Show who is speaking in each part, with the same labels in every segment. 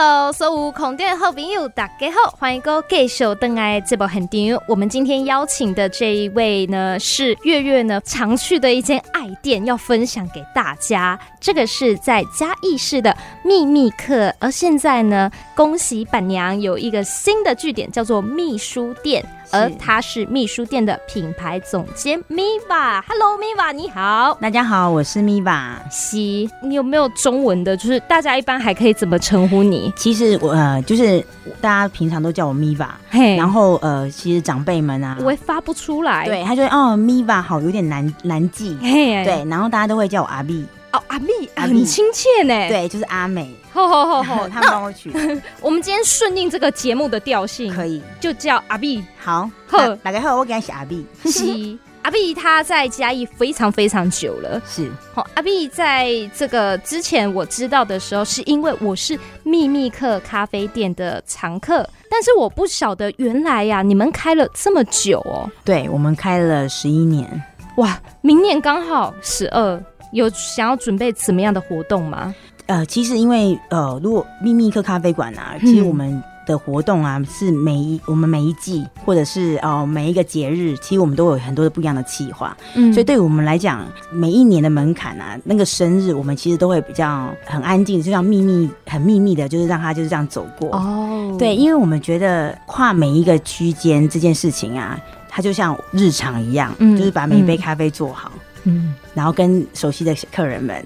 Speaker 1: Hello，所有空中好朋友，大家好，欢迎各位继续登来这部很电我们今天邀请的这一位呢，是月月呢常去的一间爱店，要分享给大家。这个是在嘉义市的秘密客，而现在呢，恭喜板娘有一个新的据点，叫做秘书店。而他是秘书店的品牌总监 Miva，Hello Miva，你好，
Speaker 2: 大家好，我是 Miva。
Speaker 1: 西，你有没有中文的？就是大家一般还可以怎么称呼你？
Speaker 2: 其实我呃，就是大家平常都叫我 Miva，嘿，然后呃，其实长辈们啊，
Speaker 1: 我也发不出来，
Speaker 2: 对，他就说哦，Miva 好，有点难难记，嘿，对，然后大家都会叫我阿碧。
Speaker 1: 哦，阿蜜，很亲切呢。
Speaker 2: 对，就是阿美。
Speaker 1: 吼吼吼吼，
Speaker 2: 他们帮我取。
Speaker 1: 我们今天顺应这个节目的调性，
Speaker 2: 可以
Speaker 1: 就叫阿碧。
Speaker 2: 好，好，大家好，我给他写阿碧。
Speaker 1: 是 阿碧，他在嘉义非常非常久了。
Speaker 2: 是，
Speaker 1: 好，阿碧在这个之前我知道的时候，是因为我是秘密客咖啡店的常客，但是我不晓得原来呀，你们开了这么久哦。
Speaker 2: 对，我们开了十一年。
Speaker 1: 哇，明年刚好十二。有想要准备怎么样的活动吗？
Speaker 2: 呃，其实因为呃，如果秘密客咖啡馆啊，其实我们的活动啊，是每一我们每一季或者是哦每一个节日，其实我们都有很多的不一样的计划。嗯，所以对于我们来讲，每一年的门槛啊，那个生日，我们其实都会比较很安静，就像秘密很秘密的，就是让他就是这样走过。哦，对，因为我们觉得跨每一个区间这件事情啊，它就像日常一样，嗯，就是把每一杯咖啡做好。嗯。嗯，然后跟熟悉的客人们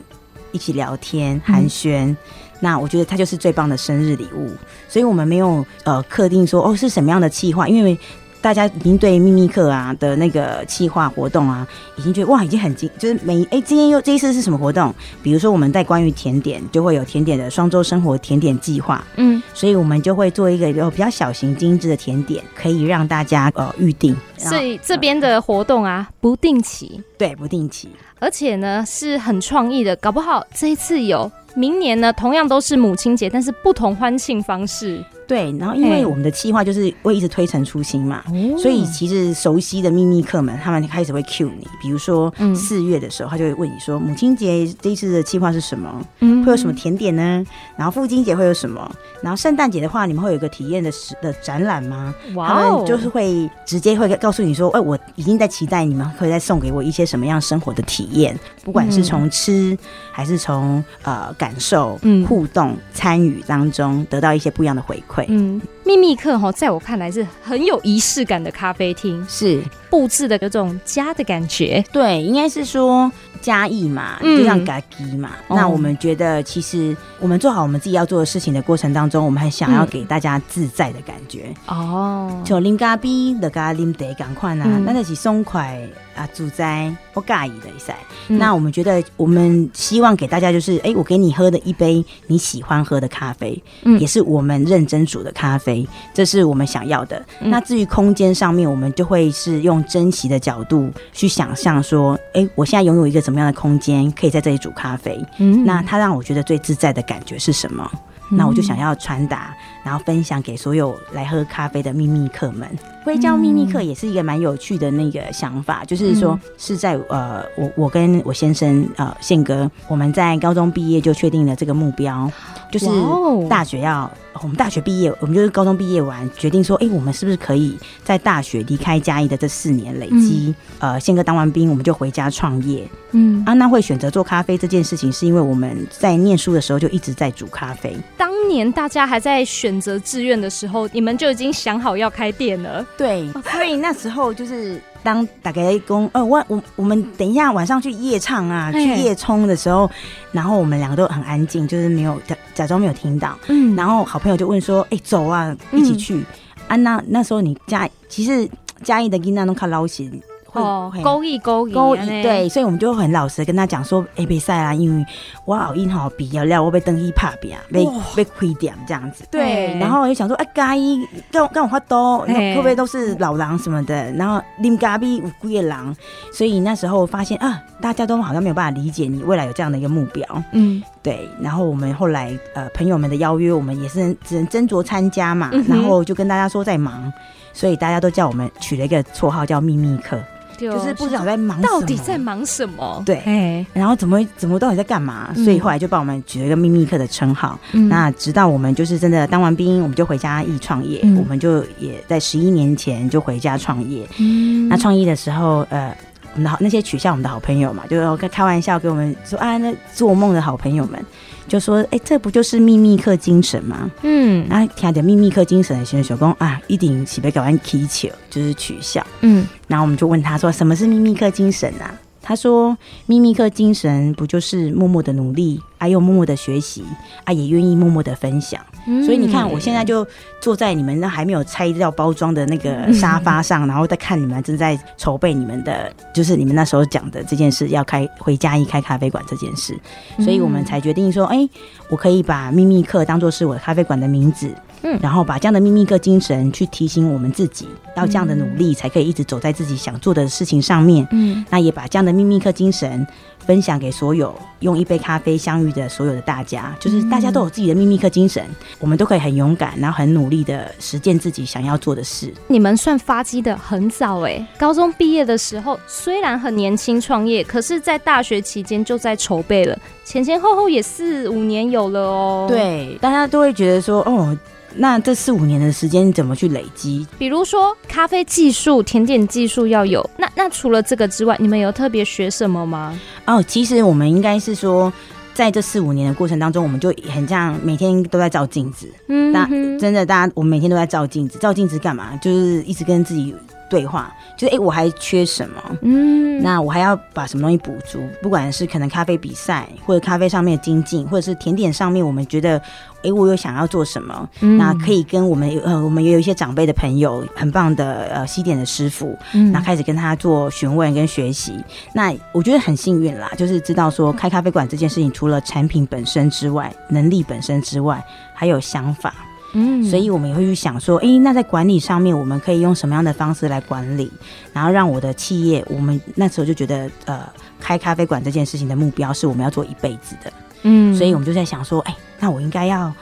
Speaker 2: 一起聊天寒暄，嗯、那我觉得它就是最棒的生日礼物。所以我们没有呃客定说哦是什么样的计划，因为大家已经对秘密课啊的那个计划活动啊，已经觉得哇已经很精，就是每哎今天又这一次是什么活动？比如说我们在关于甜点就会有甜点的双周生活甜点计划，嗯，所以我们就会做一个有比较小型精致的甜点，可以让大家呃预定。
Speaker 1: 所以这边的活动啊，不定期，
Speaker 2: 对，不定期，
Speaker 1: 而且呢是很创意的，搞不好这一次有，明年呢同样都是母亲节，但是不同欢庆方式。
Speaker 2: 对，然后因为我们的计划就是会一直推陈出新嘛，所以其实熟悉的秘密客们，他们开始会 cue 你，比如说四月的时候，他就会问你说，母亲节这一次的计划是什么？会有什么甜点呢？然后父亲节会有什么？然后圣诞节的话，你们会有一个体验的时的展览吗？他们就是会直接会告诉你说，哎，我已经在期待你们会再送给我一些什么样生活的体验，不管是从吃还是从呃感受、互动、参与当中得到一些不一样的回馈。
Speaker 1: 嗯，秘密客哈，在我看来是很有仪式感的咖啡厅，
Speaker 2: 是
Speaker 1: 布置的有种家的感觉。
Speaker 2: 对，应该是说家意嘛，就像家己嘛。嗯、那我们觉得，其实我们做好我们自己要做的事情的过程当中，我们还想要给大家自在的感觉。哦，就啉咖啡，大家啉茶，赶快啊，那那是松快。啊，住在不介意的赛，嗯、那我们觉得，我们希望给大家就是，哎、欸，我给你喝的一杯你喜欢喝的咖啡，嗯，也是我们认真煮的咖啡，这是我们想要的。嗯、那至于空间上面，我们就会是用珍惜的角度去想象说，哎、欸，我现在拥有一个怎么样的空间，可以在这里煮咖啡，嗯，那它让我觉得最自在的感觉是什么？那我就想要传达，然后分享给所有来喝咖啡的秘密客们。会叫秘密课也是一个蛮有趣的那个想法，就是说是在呃，我我跟我先生呃宪哥，我们在高中毕业就确定了这个目标，就是大学要我们大学毕业，我们就是高中毕业完决定说，哎，我们是不是可以在大学离开嘉义的这四年累积？呃，宪哥当完兵，我们就回家创业。嗯，啊，娜会选择做咖啡这件事情，是因为我们在念书的时候就一直在煮咖啡。
Speaker 1: 当年大家还在选择志愿的时候，你们就已经想好要开店了。
Speaker 2: 对，所以那时候就是当打给公，呃，我我我们等一下晚上去夜唱啊，去夜冲的时候，然后我们两个都很安静，就是没有假假装没有听到。嗯，然后好朋友就问说：“哎、欸，走啊，一起去。嗯”啊，那那时候你家其实嘉义的囡仔都较老实。
Speaker 1: 哦，勾一勾一，
Speaker 2: 勾一对，所以我们就很老实跟他讲说，哎，别赛啦，因为我好硬好比较料，我被登一怕比啊，被被亏点这样子。对，然后我就想说，哎，嘉义跟跟我话多，会不会都是老狼什么的？然后林嘉比有贵的狼，所以那时候发现啊，大家都好像没有办法理解你未来有这样的一个目标。嗯，对。然后我们后来呃朋友们的邀约，我们也是只能斟酌参加嘛。然后就跟大家说在忙，所以大家都叫我们取了一个绰号叫秘密客。就是不知道在忙什么，
Speaker 1: 到底在忙什么？
Speaker 2: 对，然后怎么怎么到底在干嘛？所以后来就帮我们取了一个秘密课的称号。那直到我们就是真的当完兵，我们就回家一创业，我们就也在十一年前就回家创业。那创业的时候，呃。我们的好那些取笑我们的好朋友嘛，就开开玩笑给我们说啊，那做梦的好朋友们就说，哎、欸，这不就是秘密课精神吗？嗯，然后听着秘密课精神的选手工啊，一定起被搞完踢球，就是取笑。嗯，然后我们就问他说，什么是秘密课精神啊？他说：“秘密课精神不就是默默的努力，还、啊、有默默的学习，啊，也愿意默默的分享。嗯、所以你看，我现在就坐在你们那还没有拆掉包装的那个沙发上，嗯、然后在看你们正在筹备你们的，就是你们那时候讲的这件事，要开回家一开咖啡馆这件事。所以我们才决定说，哎、欸，我可以把秘密课当做是我的咖啡馆的名字。”嗯，然后把这样的秘密课精神去提醒我们自己，要这样的努力才可以一直走在自己想做的事情上面。嗯，那也把这样的秘密课精神分享给所有用一杯咖啡相遇的所有的大家，就是大家都有自己的秘密课精神，我们都可以很勇敢，然后很努力的实践自己想要做的事。
Speaker 1: 你们算发迹的很早哎，高中毕业的时候虽然很年轻创业，可是在大学期间就在筹备了，前前后后也四五年有了哦。
Speaker 2: 对，大家都会觉得说哦。那这四五年的时间怎么去累积？
Speaker 1: 比如说咖啡技术、甜点技术要有。那那除了这个之外，你们有特别学什么吗？
Speaker 2: 哦，其实我们应该是说，在这四五年的过程当中，我们就很像每天都在照镜子。嗯哼，那真的，大家我们每天都在照镜子。照镜子干嘛？就是一直跟自己对话。就是哎、欸，我还缺什么？嗯，那我还要把什么东西补足？不管是可能咖啡比赛，或者咖啡上面的精进，或者是甜点上面，我们觉得。哎、欸，我有想要做什么？嗯、那可以跟我们呃，我们也有一些长辈的朋友，很棒的呃西点的师傅，嗯，那开始跟他做询问跟学习。那我觉得很幸运啦，就是知道说开咖啡馆这件事情，除了产品本身之外，能力本身之外，还有想法，嗯，所以我们也会去想说，哎、欸，那在管理上面，我们可以用什么样的方式来管理，然后让我的企业，我们那时候就觉得，呃，开咖啡馆这件事情的目标是我们要做一辈子的。嗯，所以我们就在想说，哎、欸，那我应该要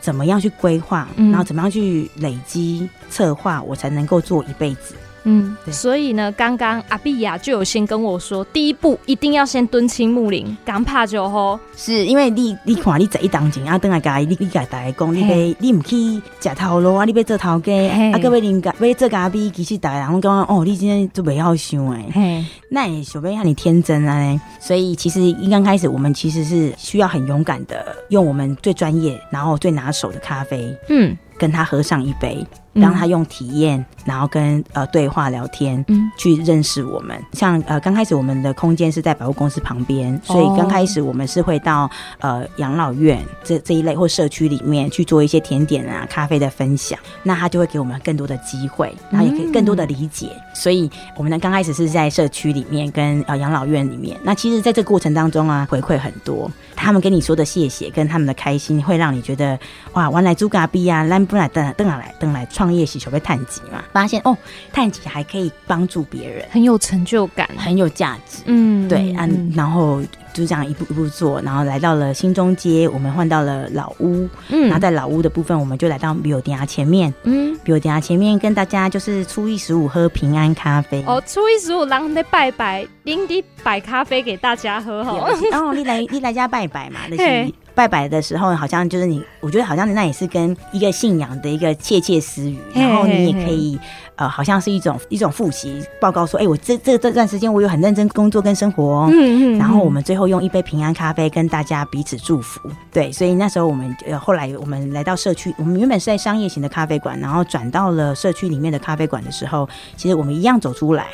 Speaker 2: 怎么样去规划，嗯、然后怎么样去累积策划，我才能够做一辈子。
Speaker 1: 嗯，所以呢，刚刚阿碧雅就有先跟我说，第一步一定要先敦亲睦邻，刚怕就吼。
Speaker 2: 是因为你你看你这一当前啊，等下家你你家大家讲，你别你唔去吃头路啊，你别做头家，啊，各位邻家别做咖啡，其实大家拢讲哦，你今天就不要想哎，那也小贝让你天真啊，所以其实一刚开始我们其实是需要很勇敢的，用我们最专业然后最拿手的咖啡，嗯，跟他喝上一杯。让他用体验，然后跟呃对话聊天，嗯，去认识我们。像呃刚开始我们的空间是在百货公司旁边，所以刚开始我们是会到呃养老院这这一类或社区里面去做一些甜点啊、咖啡的分享。那他就会给我们更多的机会，然后也可以更多的理解。嗯、所以我们呢刚开始是在社区里面跟呃养老院里面。那其实在这个过程当中啊，回馈很多。他们跟你说的谢谢跟他们的开心，会让你觉得哇，原来猪嘎逼啊，兰不来登登来登来创业是求被探级嘛，发现哦，探级还可以帮助别人，
Speaker 1: 很有成就感，
Speaker 2: 很有价值。嗯，对，啊，嗯、然后。就这样一步一步做，然后来到了新中街，我们换到了老屋。嗯，然后在老屋的部分，我们就来到比尔迪亚前面。嗯，比尔迪亚前面跟大家就是初一十五喝平安咖啡。
Speaker 1: 哦，初一十五，然后在拜拜，拎滴摆咖啡给大家喝好。
Speaker 2: 然后你来你来家拜拜嘛，那些。拜拜的时候，好像就是你，我觉得好像那也是跟一个信仰的一个窃窃私语，然后你也可以，呃，好像是一种一种复习报告，说，哎、欸，我这这这段时间我有很认真工作跟生活哦，嗯嗯，然后我们最后用一杯平安咖啡跟大家彼此祝福，对，所以那时候我们呃后来我们来到社区，我们原本是在商业型的咖啡馆，然后转到了社区里面的咖啡馆的时候，其实我们一样走出来，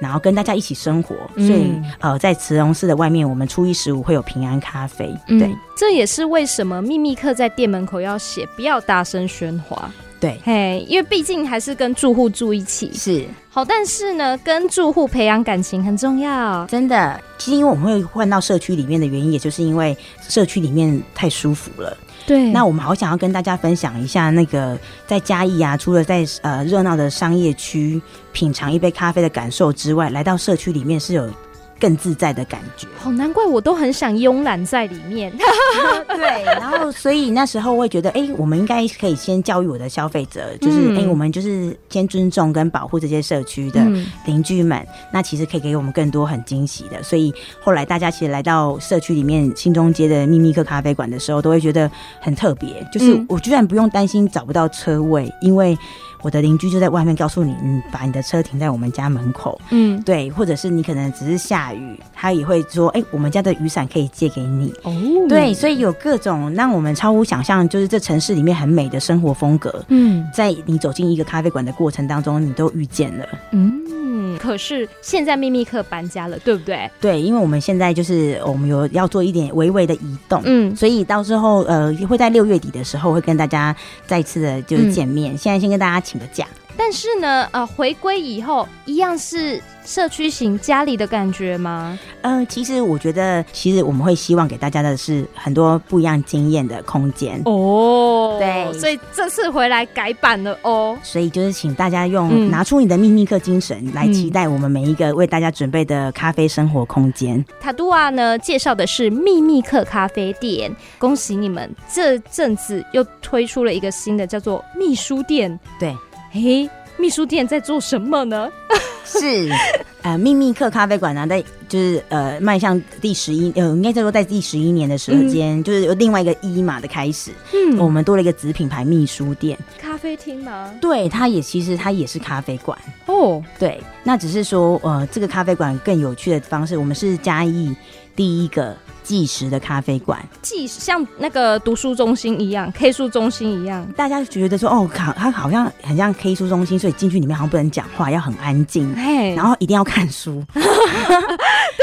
Speaker 2: 然后跟大家一起生活，所以呃，在慈容寺的外面，我们初一十五会有平安咖啡，对。嗯
Speaker 1: 这也是为什么秘密客在店门口要写不要大声喧哗，
Speaker 2: 对，
Speaker 1: 嘿，因为毕竟还是跟住户住一起，
Speaker 2: 是
Speaker 1: 好，但是呢，跟住户培养感情很重要，
Speaker 2: 真的。其实因为我们会换到社区里面的原因，也就是因为社区里面太舒服了，
Speaker 1: 对。
Speaker 2: 那我们好想要跟大家分享一下那个在嘉义啊，除了在呃热闹的商业区品尝一杯咖啡的感受之外，来到社区里面是有。更自在的感觉。
Speaker 1: 好难怪我都很想慵懒在里面。
Speaker 2: 对，然后所以那时候我会觉得，哎、欸，我们应该可以先教育我的消费者，就是哎、嗯欸，我们就是先尊重跟保护这些社区的邻居们。嗯、那其实可以给我们更多很惊喜的。所以后来大家其实来到社区里面新中街的秘密客咖啡馆的时候，都会觉得很特别，就是我居然不用担心找不到车位，因为。我的邻居就在外面告诉你，你把你的车停在我们家门口，嗯，对，或者是你可能只是下雨，他也会说，哎、欸，我们家的雨伞可以借给你，哦，对，所以有各种让我们超乎想象，就是这城市里面很美的生活风格，嗯，在你走进一个咖啡馆的过程当中，你都遇见了，嗯。
Speaker 1: 可是现在秘密客搬家了，对不对？
Speaker 2: 对，因为我们现在就是我们有要做一点微微的移动，嗯，所以到时候呃会在六月底的时候会跟大家再次的就是见面。嗯、现在先跟大家请的假。
Speaker 1: 但是呢，呃，回归以后一样是社区型家里的感觉吗？
Speaker 2: 呃，其实我觉得，其实我们会希望给大家的是很多不一样经验的空间
Speaker 1: 哦。对，所以这次回来改版了哦。
Speaker 2: 所以就是请大家用拿出你的秘密课精神来期待我们每一个为大家准备的咖啡生活空间。
Speaker 1: 塔杜瓦呢，介绍的是秘密课咖啡店，恭喜你们这阵子又推出了一个新的，叫做秘书店。
Speaker 2: 对。
Speaker 1: 嘿，秘书店在做什么呢？
Speaker 2: 是呃，秘密客咖啡馆呢，在就是呃，迈向第十一呃，应该叫做在第十一年的时间，嗯、就是有另外一个一码的开始。嗯，我们多了一个子品牌秘书店
Speaker 1: 咖啡厅吗？
Speaker 2: 对，它也其实它也是咖啡馆哦。对，那只是说呃，这个咖啡馆更有趣的方式，我们是嘉义第一个。计时的咖啡馆，
Speaker 1: 计时像那个读书中心一样，K 书中心一样，大
Speaker 2: 家觉得说哦，靠，它好像很像 K 书中心，所以进去里面好像不能讲话，要很安静，嘿然后一定要看书。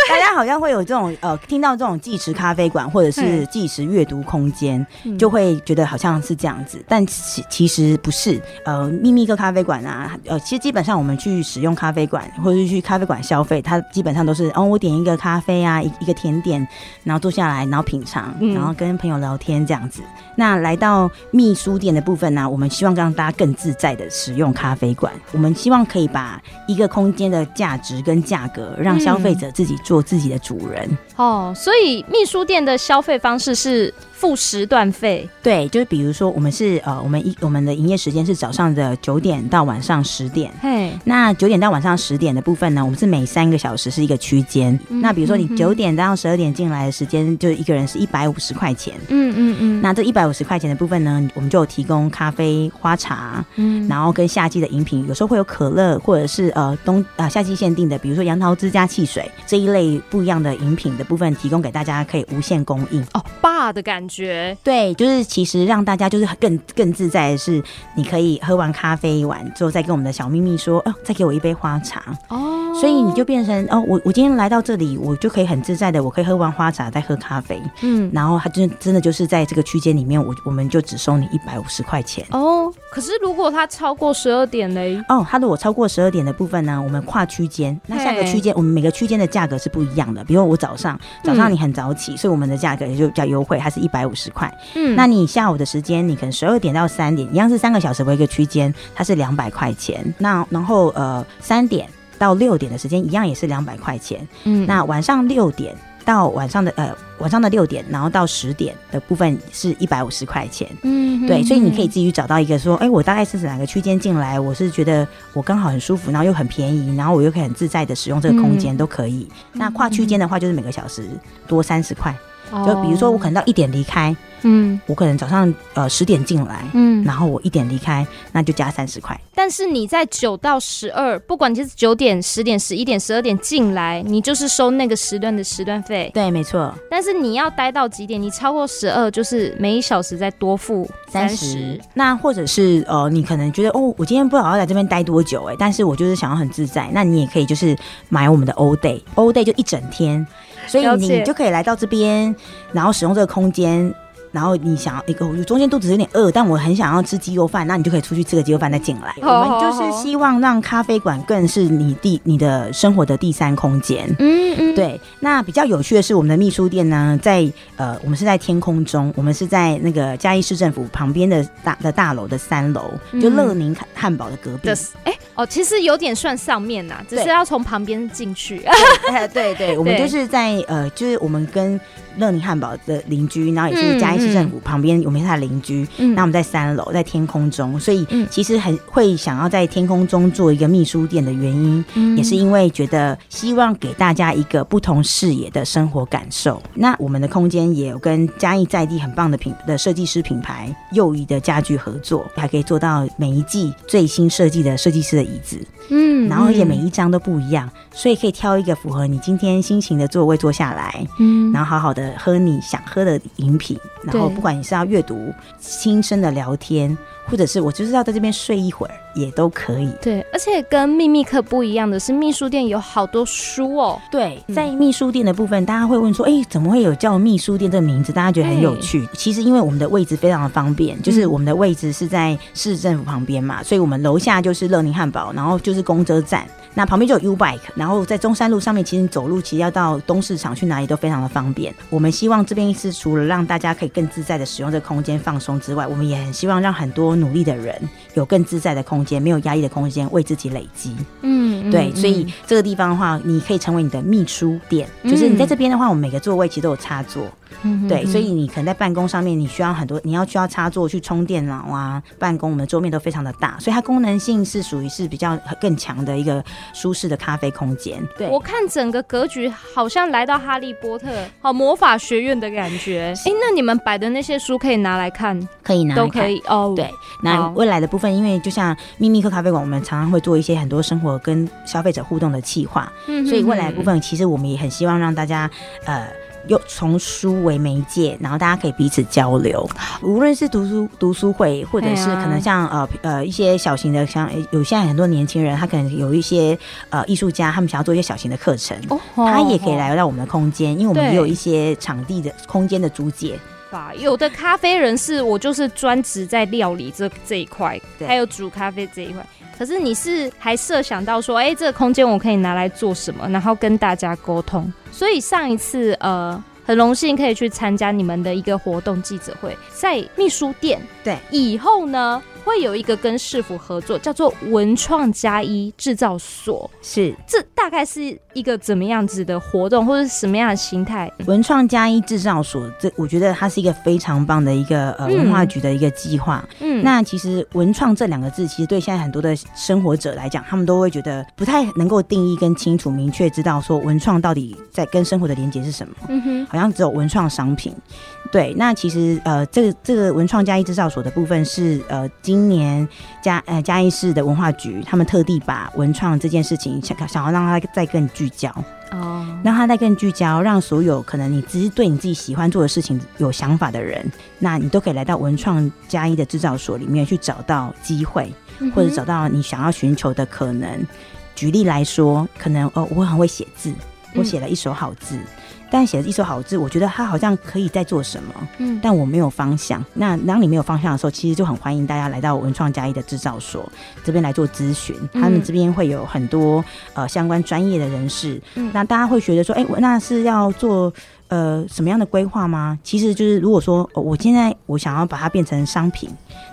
Speaker 2: 大家好像会有这种呃，听到这种计时咖啡馆或者是计时阅读空间，就会觉得好像是这样子，但其其实不是。呃，秘密个咖啡馆啊，呃，其实基本上我们去使用咖啡馆或者是去咖啡馆消费，它基本上都是哦，我点一个咖啡啊，一一个甜点。然后坐下来，然后品尝，然后跟朋友聊天这样子。嗯、那来到秘书店的部分呢，我们希望让大家更自在的使用咖啡馆。我们希望可以把一个空间的价值跟价格，让消费者自己做自己的主人。嗯、
Speaker 1: 哦，所以秘书店的消费方式是。付时段费，
Speaker 2: 对，就是比如说，我们是呃，我们一我们的营业时间是早上的九点到晚上十点。嘿，那九点到晚上十点的部分呢，我们是每三个小时是一个区间。嗯、那比如说你九点到十二点进来的时间，就一个人是一百五十块钱。嗯嗯嗯。那这一百五十块钱的部分呢，我们就有提供咖啡、花茶，嗯，然后跟夏季的饮品，有时候会有可乐，或者是呃冬啊、呃、夏季限定的，比如说杨桃汁加汽水这一类不一样的饮品的部分，提供给大家可以无限供应。
Speaker 1: 哦，bar 的感觉。觉。
Speaker 2: 对，就是其实让大家就是更更自在的是，你可以喝完咖啡完之后，再跟我们的小秘密说，哦，再给我一杯花茶。哦，所以你就变成哦，我我今天来到这里，我就可以很自在的，我可以喝完花茶再喝咖啡，嗯，然后他真真的就是在这个区间里面，我我们就只收你一百五十块钱。
Speaker 1: 哦。可是如果他超过十二点嘞？
Speaker 2: 哦，他如果超过十二点的部分呢，我们跨区间，那下个区间我们每个区间的价格是不一样的。比如我早上早上你很早起，嗯、所以我们的价格也就比较优惠，它是一百五十块。嗯，那你下午的时间，你可能十二点到三点，一样是三个小时为一个区间，它是两百块钱。那然后呃三点到六点的时间，一样也是两百块钱。嗯，那晚上六点到晚上的呃晚上的六点，然后到十点的部分是一百五十块钱。嗯，对，所以你可以自己找到一个说，哎、欸，我大概是哪个区间进来，我是觉得我刚好很舒服，然后又很便宜，然后我又可以很自在的使用这个空间，都可以。嗯、那跨区间的话，就是每个小时多三十块。就比如说，我可能到一点离开，嗯，我可能早上呃十点进来，嗯，然后我一点离开，那就加三十块。
Speaker 1: 但是你在九到十二，不管你是九点、十点、十一点、十二点进来，你就是收那个时段的时段费。
Speaker 2: 对，没错。
Speaker 1: 但是你要待到几点？你超过十二，就是每一小时再多付三十。
Speaker 2: 那或者是呃，你可能觉得哦，我今天不知道要在这边待多久哎，但是我就是想要很自在，那你也可以就是买我们的 All Day，All Day 就一整天。所以你就可以来到这边，然后使用这个空间，然后你想要一个，我中间肚子有点饿，但我很想要吃鸡肉饭，那你就可以出去吃个鸡肉饭再进来。我们就是希望让咖啡馆更是你第你的生活的第三空间。嗯嗯，对。那比较有趣的是，我们的秘书店呢，在呃，我们是在天空中，我们是在那个嘉义市政府旁边的大的大楼的三楼，就乐宁汉堡的隔壁。
Speaker 1: 哎、欸、哦，其实有点算上面呐，只是要从旁边进去。
Speaker 2: 对对，对，我们就是在呃，就是我们跟。乐宁汉堡的邻居，然后也是嘉义市政府旁边，我们是他的邻居。那、嗯、我们在三楼，在天空中，所以其实很会想要在天空中做一个秘书店的原因，嗯、也是因为觉得希望给大家一个不同视野的生活感受。那我们的空间也有跟嘉义在地很棒的品的设计师品牌又宜的家具合作，还可以做到每一季最新设计的设计师的椅子。嗯，然后而且每一张都不一样，所以可以挑一个符合你今天心情的座位坐下来，嗯，然后好好的。喝你想喝的饮品，然后不管你是要阅读、轻声的聊天，或者是我就是要在这边睡一会儿，也都可以。
Speaker 1: 对，而且跟秘密课不一样的是，秘书店有好多书哦。
Speaker 2: 对，在秘书店的部分，大家会问说：“哎、欸，怎么会有叫秘书店这个名字？”大家觉得很有趣。其实因为我们的位置非常的方便，就是我们的位置是在市政府旁边嘛，所以我们楼下就是乐宁汉堡，然后就是公车站。那旁边就有 U Bike，然后在中山路上面，其实你走路其实要到东市场去哪里都非常的方便。我们希望这边是除了让大家可以更自在的使用这个空间放松之外，我们也很希望让很多努力的人有更自在的空间，没有压抑的空间为自己累积。嗯，对，所以这个地方的话，你可以成为你的秘书店，就是你在这边的话，我们每个座位其实都有插座。嗯，对，所以你可能在办公上面，你需要很多，你要需要插座去充电脑啊，办公，我们的桌面都非常的大，所以它功能性是属于是比较更强的一个舒适的咖啡空间。对，
Speaker 1: 我看整个格局好像来到哈利波特好魔法学院的感觉。哎、欸，那你们摆的那些书可以拿来看，
Speaker 2: 可以拿
Speaker 1: 都可以哦。
Speaker 2: 对，那未来的部分，因为就像秘密客咖啡馆，我们常常会做一些很多生活跟消费者互动的企划，嗯，所以未来的部分，其实我们也很希望让大家呃。又从书为媒介，然后大家可以彼此交流，无论是读书读书会，或者是可能像呃呃一些小型的，像有现在很多年轻人，他可能有一些呃艺术家，他们想要做一些小型的课程，哦，他也可以来到我们的空间，因为我们也有一些场地的空间的租借。
Speaker 1: 有的咖啡人士，我就是专职在料理这这一块，还有煮咖啡这一块。可是你是还设想到说，哎、欸，这个空间我可以拿来做什么，然后跟大家沟通。所以上一次，呃，很荣幸可以去参加你们的一个活动记者会，在秘书店。对，以后呢？会有一个跟市府合作，叫做文创加一制造所，是这大概是一个怎么样子的活动，或者是什么样的心态？
Speaker 2: 文创加一制造所，这我觉得它是一个非常棒的一个呃文化局的一个计划。嗯，那其实文创这两个字，其实对现在很多的生活者来讲，他们都会觉得不太能够定义跟清楚明确知道说文创到底在跟生活的连接是什么。嗯哼，好像只有文创商品。对，那其实呃，这个这个文创加一制造所的部分是呃今。年嘉呃嘉义市的文化局，他们特地把文创这件事情想想要让它再更聚焦哦，让它再更聚焦，让所有可能你只是对你自己喜欢做的事情有想法的人，那你都可以来到文创加一的制造所里面去找到机会，或者找到你想要寻求的可能。举例来说，可能哦，我很会写字，我写了一手好字。嗯但写了一手好字，我觉得他好像可以在做什么，嗯，但我没有方向。那当你没有方向的时候，其实就很欢迎大家来到文创加一的制造所这边来做咨询，嗯，他们这边会有很多呃相关专业的人士，嗯，那大家会觉得说，哎，那是要做。呃，什么样的规划吗？其实就是，如果说、哦、我现在我想要把它变成商品，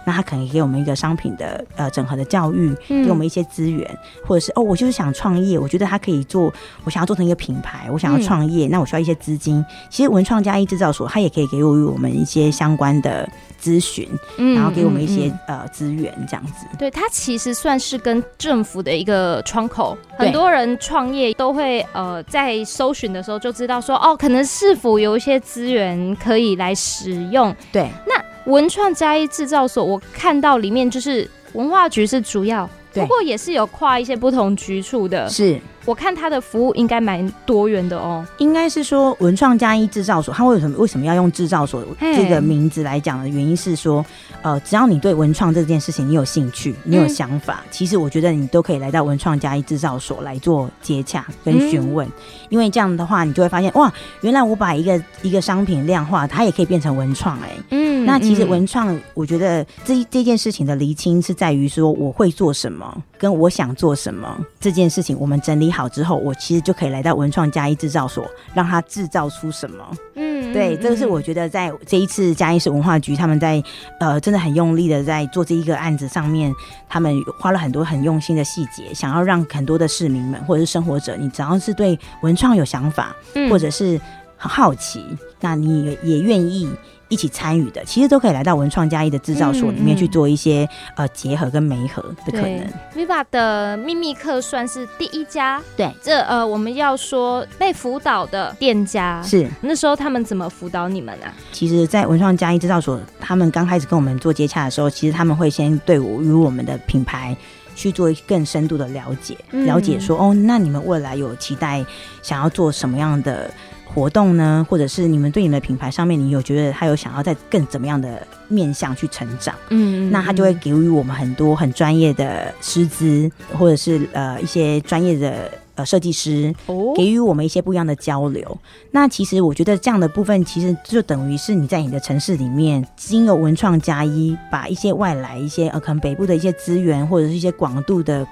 Speaker 2: 那他可能给我们一个商品的呃整合的教育，给我们一些资源，嗯、或者是哦，我就是想创业，我觉得他可以做，我想要做成一个品牌，我想要创业，嗯、那我需要一些资金。其实文创加一制造所，它也可以给予我们一些相关的。咨询，然后给我们一些、嗯、呃资源，这样子。
Speaker 1: 对，它其实算是跟政府的一个窗口。很多人创业都会呃在搜寻的时候就知道说，哦，可能是否有一些资源可以来使用。
Speaker 2: 对，
Speaker 1: 那文创加一制造所，我看到里面就是文化局是主要。不过也是有跨一些不同局处的。
Speaker 2: 是。
Speaker 1: 我看他的服务应该蛮多元的哦。
Speaker 2: 应该是说文创加一制造所，他为什么为什么要用制造所这个名字来讲的原因是说，呃，只要你对文创这件事情你有兴趣，你有想法，嗯、其实我觉得你都可以来到文创加一制造所来做接洽跟询问，嗯、因为这样的话你就会发现哇，原来我把一个一个商品量化，它也可以变成文创哎、欸。嗯，那其实文创，我觉得这这件事情的厘清是在于说我会做什么，跟我想做什么这件事情，我们整理好之后，我其实就可以来到文创加一制造所，让它制造出什么。嗯，对，这个是我觉得在这一次嘉义市文化局他们在呃真的很用力的在做这一个案子上面，他们花了很多很用心的细节，想要让很多的市民们或者是生活者，你只要是对文创有想法，或者是很好奇，那你也也愿意。一起参与的，其实都可以来到文创加一的制造所里面去做一些、嗯嗯、呃结合跟媒合的可能。
Speaker 1: Viva 的秘密客算是第一家，
Speaker 2: 对，
Speaker 1: 这呃我们要说被辅导的店家
Speaker 2: 是
Speaker 1: 那时候他们怎么辅导你们啊？
Speaker 2: 其实，在文创加一制造所，他们刚开始跟我们做接洽的时候，其实他们会先对我与我们的品牌去做更深度的了解，嗯、了解说哦，那你们未来有期待想要做什么样的？活动呢，或者是你们对你们的品牌上面，你有觉得他有想要在更怎么样的面向去成长？嗯，嗯，那他就会给予我们很多很专业的师资，或者是呃一些专业的。呃，设计师给予我们一些不一样的交流。哦、那其实我觉得这样的部分，其实就等于是你在你的城市里面，经由文创加一，把一些外来一些呃，可能北部的一些资源或者是一些广度的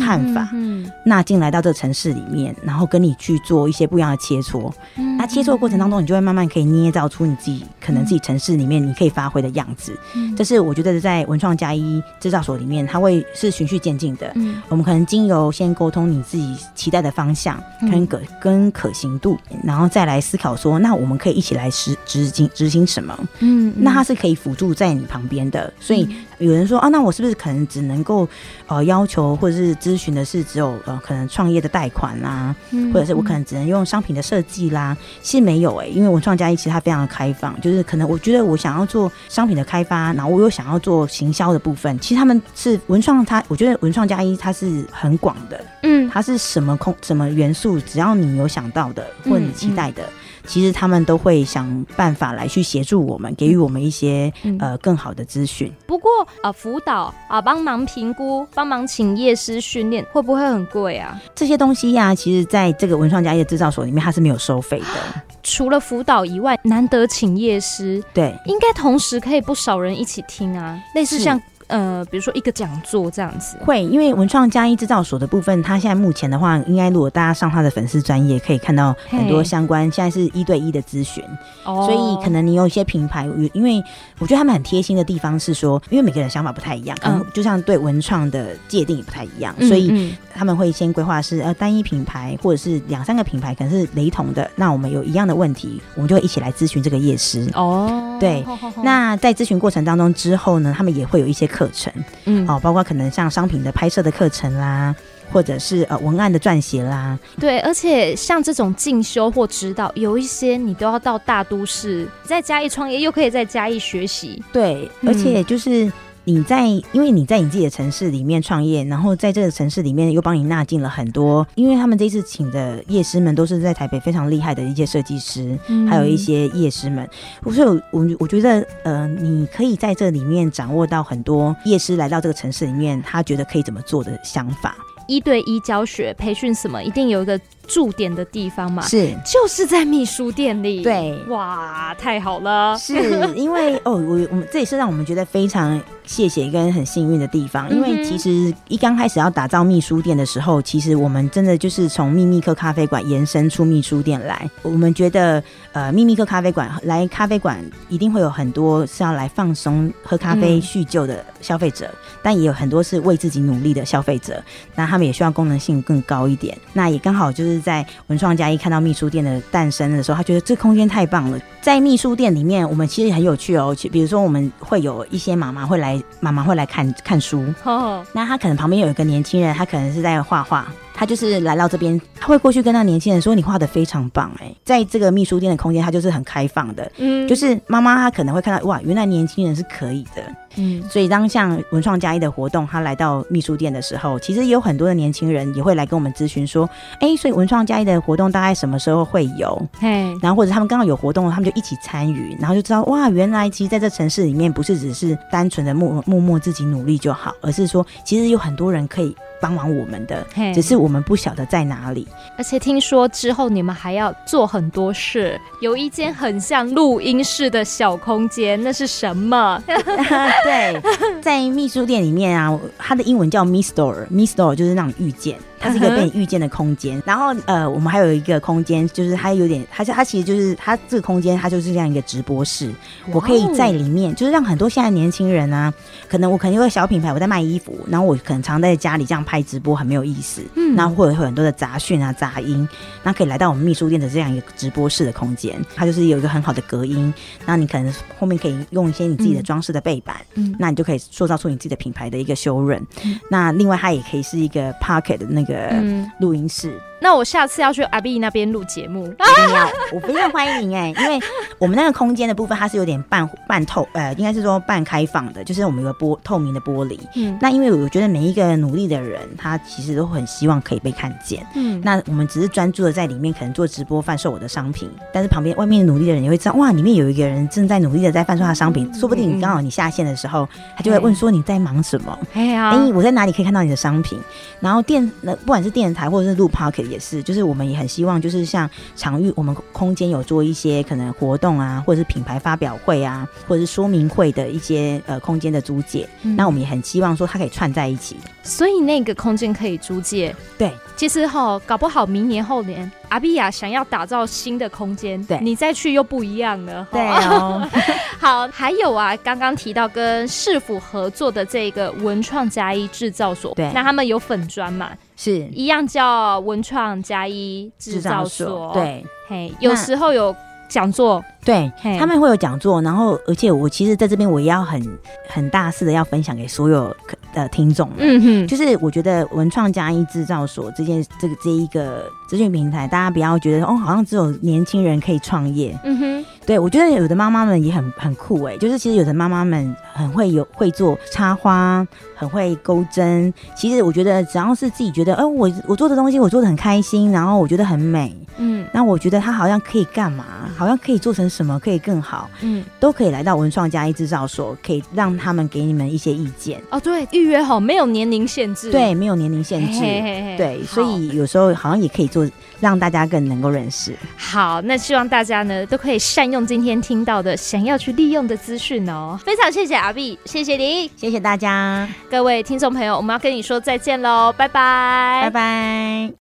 Speaker 2: 看法，嗯，纳进来到这个城市里面，然后跟你去做一些不一样的切磋。嗯，那切磋的过程当中，你就会慢慢可以捏造出你自己可能自己城市里面你可以发挥的样子。嗯，这是我觉得在文创加一制造所里面，它会是循序渐进的。嗯，我们可能经由先沟通你自己期待的方向跟可跟可行度，然后再来思考说，那我们可以一起来实执行执行什么？嗯，那它是可以辅助在你旁边的。所以有人说啊，那我是不是可能只能够呃要求或者是咨询的是只有呃可能创业的贷款啦，或者是我可能只能用商品的设计啦？其实没有哎、欸，因为文创加一其实它非常的开放，就是可能我觉得我想要做商品的开发，然后我又想要做行销的部分，其实他们是文创，它我觉得文创加一它是很广的，嗯，它是什么空什么。元素，只要你有想到的或者你期待的，嗯嗯、其实他们都会想办法来去协助我们，给予我们一些、嗯、呃更好的资讯。
Speaker 1: 不过啊，辅导啊，帮忙评估，帮忙请业师训练，会不会很贵啊？
Speaker 2: 这些东西呀、啊，其实在这个文创家业制造所里面，它是没有收费的。
Speaker 1: 除了辅导以外，难得请业师，
Speaker 2: 对，
Speaker 1: 应该同时可以不少人一起听啊，类似像。呃，比如说一个讲座这样子，
Speaker 2: 会因为文创加一制造所的部分，它现在目前的话，应该如果大家上他的粉丝专业，可以看到很多相关，现在是一对一的咨询，哦，所以可能你有一些品牌，因为我觉得他们很贴心的地方是说，因为每个人想法不太一样，嗯，就像对文创的界定也不太一样，所以他们会先规划是呃单一品牌或者是两三个品牌，可能是雷同的，那我们有一样的问题，我们就会一起来咨询这个业师哦，对，那在咨询过程当中之后呢，他们也会有一些。课程，嗯，哦，包括可能像商品的拍摄的课程啦，或者是呃文案的撰写啦，
Speaker 1: 对，而且像这种进修或指导，有一些你都要到大都市，在嘉义创业，又可以在嘉义学习，
Speaker 2: 对，而且就是。嗯你在，因为你在你自己的城市里面创业，然后在这个城市里面又帮你纳进了很多，因为他们这次请的夜师们都是在台北非常厉害的一些设计师，嗯、还有一些夜师们，所以我我我觉得，呃，你可以在这里面掌握到很多夜师来到这个城市里面，他觉得可以怎么做的想法。
Speaker 1: 一对一教学培训什么，一定有一个驻点的地方嘛？
Speaker 2: 是，
Speaker 1: 就是在秘书店里。
Speaker 2: 对，
Speaker 1: 哇，太好了！
Speaker 2: 是因为 哦，我我们这也是让我们觉得非常谢谢跟很幸运的地方。因为其实一刚开始要打造秘书店的时候，其实我们真的就是从秘密客咖啡馆延伸出秘书店来。我们觉得呃，秘密客咖啡馆来咖啡馆一定会有很多是要来放松、喝咖啡、叙旧的消费者，嗯、但也有很多是为自己努力的消费者。那他们也需要功能性更高一点。那也刚好就是。在文创加一看到秘书店的诞生的时候，他觉得这空间太棒了。在秘书店里面，我们其实很有趣哦。比如说，我们会有一些妈妈会来，妈妈会来看看书。哦，那他可能旁边有一个年轻人，他可能是在画画。他就是来到这边，他会过去跟那年轻人说：“你画的非常棒，哎，在这个秘书店的空间，他就是很开放的，嗯，就是妈妈她可能会看到哇，原来年轻人是可以的。”嗯，所以当像文创加一的活动，他来到秘书店的时候，其实有很多的年轻人也会来跟我们咨询说，哎、欸，所以文创加一的活动大概什么时候会有？嘿，然后或者他们刚好有活动，他们就一起参与，然后就知道哇，原来其实在这城市里面，不是只是单纯的默默默自己努力就好，而是说其实有很多人可以。帮忙我们的，只是我们不晓得在哪里。
Speaker 1: 而且听说之后你们还要做很多事，有一间很像录音室的小空间，那是什么？
Speaker 2: 对，在秘书店里面啊，它的英文叫 MiStore，MiStore 就是让你遇见。它是一个被你遇见的空间，嗯、然后呃，我们还有一个空间，就是它有点，它它其实就是它这个空间，它就是这样一个直播室，我可以在里面，就是让很多现在年轻人啊，可能我可能有个小品牌，我在卖衣服，然后我可能常在家里这样拍直播，很没有意思，嗯，然后会有很多的杂讯啊、杂音，那可以来到我们秘书店的这样一个直播室的空间，它就是有一个很好的隔音，那你可能后面可以用一些你自己的装饰的背板，嗯，那你就可以塑造出你自己的品牌的一个修润，嗯、那另外它也可以是一个 pocket 的那个。嗯，录音室。
Speaker 1: 那我下次要去阿 B 那边录节目，
Speaker 2: 一定要，我非常欢迎哎、欸，因为我们那个空间的部分它是有点半半透，呃，应该是说半开放的，就是我们有个玻透明的玻璃。嗯，那因为我觉得每一个努力的人，他其实都很希望可以被看见。嗯，那我们只是专注的在里面，可能做直播贩售我的商品，但是旁边外面努力的人也会知道，哇，里面有一个人正在努力的在贩售他的商品，嗯、说不定你刚好你下线的时候，他就会问说你在忙什么？哎呀，哎，我在哪里可以看到你的商品？然后电，那不管是电台或者是录 Podcast 也是，就是我们。也很希望，就是像场域，我们空间有做一些可能活动啊，或者是品牌发表会啊，或者是说明会的一些呃空间的租借。嗯、那我们也很希望说它可以串在一起，
Speaker 1: 所以那个空间可以租借。
Speaker 2: 对，
Speaker 1: 其实哈，搞不好明年后年阿比亚想要打造新的空间，
Speaker 2: 对，
Speaker 1: 你再去又不一样了。
Speaker 2: 对哦，
Speaker 1: 好，还有啊，刚刚提到跟市府合作的这个文创加一制造所，
Speaker 2: 对，
Speaker 1: 那他们有粉砖嘛？
Speaker 2: 是。
Speaker 1: 一样叫文创加一制造所，
Speaker 2: 对，
Speaker 1: 嘿，有时候有讲座，
Speaker 2: 对，他们会有讲座，然后而且我其实在这边我也要很很大肆的要分享给所有的听众，嗯哼，就是我觉得文创加一制造所这件这个这一个资讯平台，大家不要觉得哦，好像只有年轻人可以创业，嗯哼。对，我觉得有的妈妈们也很很酷哎，就是其实有的妈妈们很会有会做插花，很会钩针。其实我觉得只要是自己觉得，哎、呃，我我做的东西我做的很开心，然后我觉得很美，嗯，那我觉得它好像可以干嘛，好像可以做成什么可以更好，嗯，都可以来到文创家一制造所，可以让他们给你们一些意见。
Speaker 1: 哦，对，预约好，没有年龄限制，
Speaker 2: 对，没有年龄限制，嘿嘿嘿对，所以有时候好像也可以做，让大家更能够认识。
Speaker 1: 好，那希望大家呢都可以善用。今天听到的想要去利用的资讯哦，非常谢谢谢谢你，
Speaker 2: 谢谢大家，
Speaker 1: 各位听众朋友，我们要跟你说再见喽，拜拜，
Speaker 2: 拜拜。